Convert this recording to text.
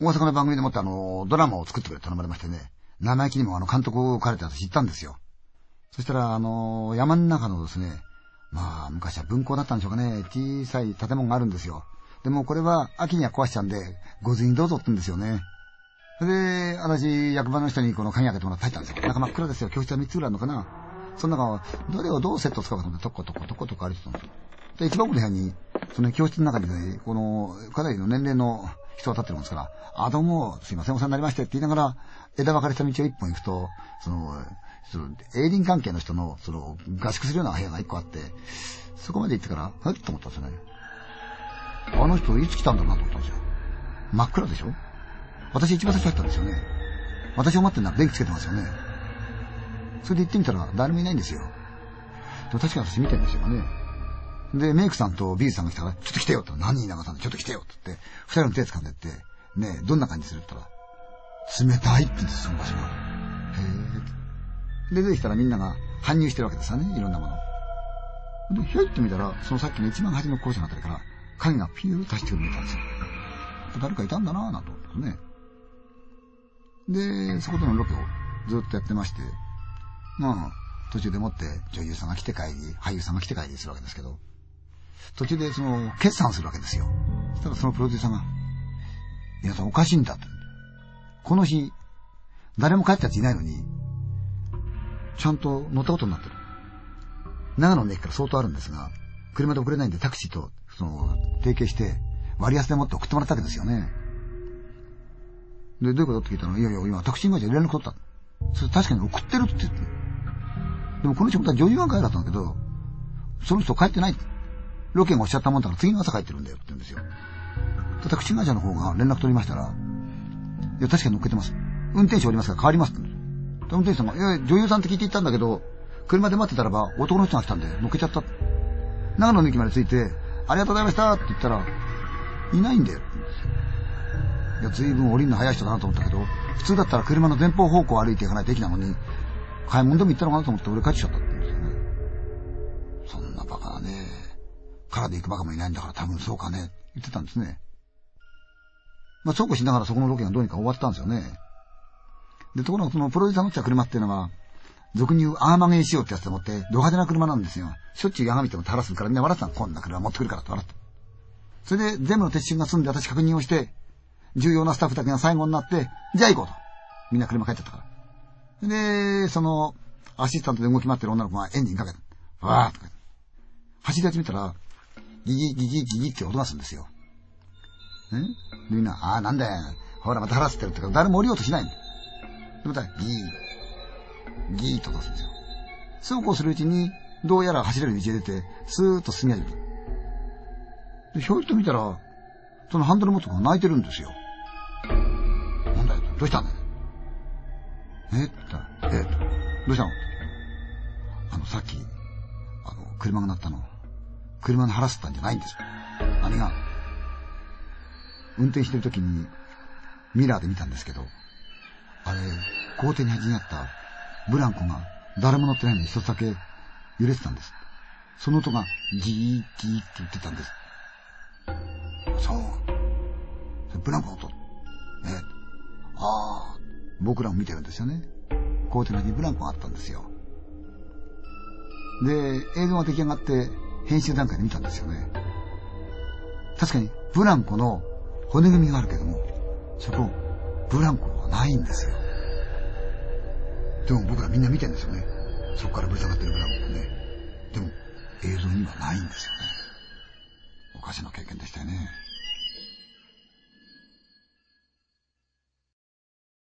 大阪の番組でもってあの、ドラマを作ってくれ頼まれましてね、生意気にもあの、監督を書かれて私行ったんですよ。そしたら、あの、山の中のですね、まあ、昔は分校だったんでしょうかね、小さい建物があるんですよ。でもこれは秋には壊しちゃうんで、ご随にどうぞって言うんですよね。それで、私、役場の人にこの鍵開けてもらって入ったんですよ。中真っ暗ですよ。教室は3つぐらいあるのかな。その中は、どれをどうセット使うかと思って、とことことことこ歩いてたんですよ。で、一番奥の部屋に、その教室の中にね、この、かなりの年齢の人が立ってるもんですから、あ、どうも、すいません、お世話になりましてって言いながら、枝分かれした道を一本行くと、その、その、営林関係の人の、その、合宿するような部屋が一個あって、そこまで行ってから、はいと思ったんですよね。あの人いつ来たんだろうなと思ったんですよ。真っ暗でしょ？私一番最初入ったんですよね。私を待ってんなら電気つけてますよね。それで行ってみたら誰もいないんですよ。でも確かに私見てるんですよね。で、メイクさんとビーズさんが来たから、ちょっと来てよって何人流さんで、ちょっと来てよって言って、二人の手掴んでって、ねえどんな感じするって言ったら、冷たいって言うんです、その場所が。へえ。で、出てきたらみんなが搬入してるわけですよね、いろんなもの。で、ひょいって見たら、そのさっきの一番端の校舎のあたりから、影がピューッと走ってくる見たんですよ。誰かいたんだなぁ、なんて思ってね。で、そこでのロケをずっとやってまして、まあ、途中でもって女優さんが来て帰り、俳優さんが来て帰りするわけですけど、途中でその、決算するわけですよ。そしたらそのプロデューサーが、皆さんおかしいんだって。この日、誰も帰ったやついないのに、ちゃんと乗ったことになってる。長野の駅から相当あるんですが、車で送れないんでタクシーと、その、提携して、割安でもって送ってもらったわけですよね。で、どういうことって聞いたら、いやいや、今タクシー会社連絡取った。それ確かに送ってるって言ってでもこの仕事は女優が帰だったんだけど、その人帰ってない。ロケがおっしゃったもんだから次の朝帰ってるんだよって言うんですよ。タクシー会社の方が連絡取りましたら、いや、確かに乗っけてます。運転手おりますから変わりますって。運転手さんが、いや、女優さんって聞いて行ったんだけど、車で待ってたらば男の人が来たんで乗っけちゃった。長野の駅まで着いて、ありがとうございましたって言ったら、いないんだよって言うんですよ。いや、随分降りるの早い人だなと思ったけど、普通だったら車の前方方向を歩いていかないと駅なのに、買い物でも行ったのかなと思って俺帰っちゃったって言うんですよね。そんなバカなね。からで行くバカもいないんだから多分そうかね。言ってたんですね。まあ、そうこうしながらそこのロケがどうにか終わったんですよね。で、ところがそのプロデューサーの乗った車っていうのは、俗に言うアーマゲン仕様ってやつでもって、ド派手な車なんですよ。しょっちゅう矢見ても垂らすからみんな笑ってたこんな車持ってくるからって笑って。それで全部の撤収が済んで私確認をして、重要なスタッフだけが最後になって、じゃあ行こうと。みんな車帰っちゃったから。で、その、アシスタントで動き回ってる女の子がエンジンかけた。わーとか。走り始めたら、ギギギギギギって音がするんですよ。ねみんな、ああ、なんだよ。ほら、また腹すってるってか、誰も降りようとしないんだ。で、また、ギー、ギーと出すんですよ。そうこうするうちに、どうやら走れる道へ出て、スーッと進み始めた。で、ひょいと見たら、そのハンドル持つ子が泣いてるんですよ。なんだよ、どうしたんだよ。えって言ったら、えと、どうしたのあの、さっき、あの、車が鳴ったの。車の腹すったんじゃないんですよ。何が運転してる時に、ミラーで見たんですけど、あれ、校庭に端にあったブランコが誰も乗ってないのに一つだけ揺れてたんです。その音がギーギーって言ってたんです。そう。ブランコの音。えね。ああ、僕らも見てるんですよね。校庭にブランコがあったんですよ。で、映像が出来上がって編集段階で見たんですよね。確かにブランコの骨組みがあるけども、そこ、ブランコはないんですよ。でも僕らみんな見てるんですよね。そこからぶら下がってるブランコもね。でも映像にはないんですよね。おかしな経験でしたよね。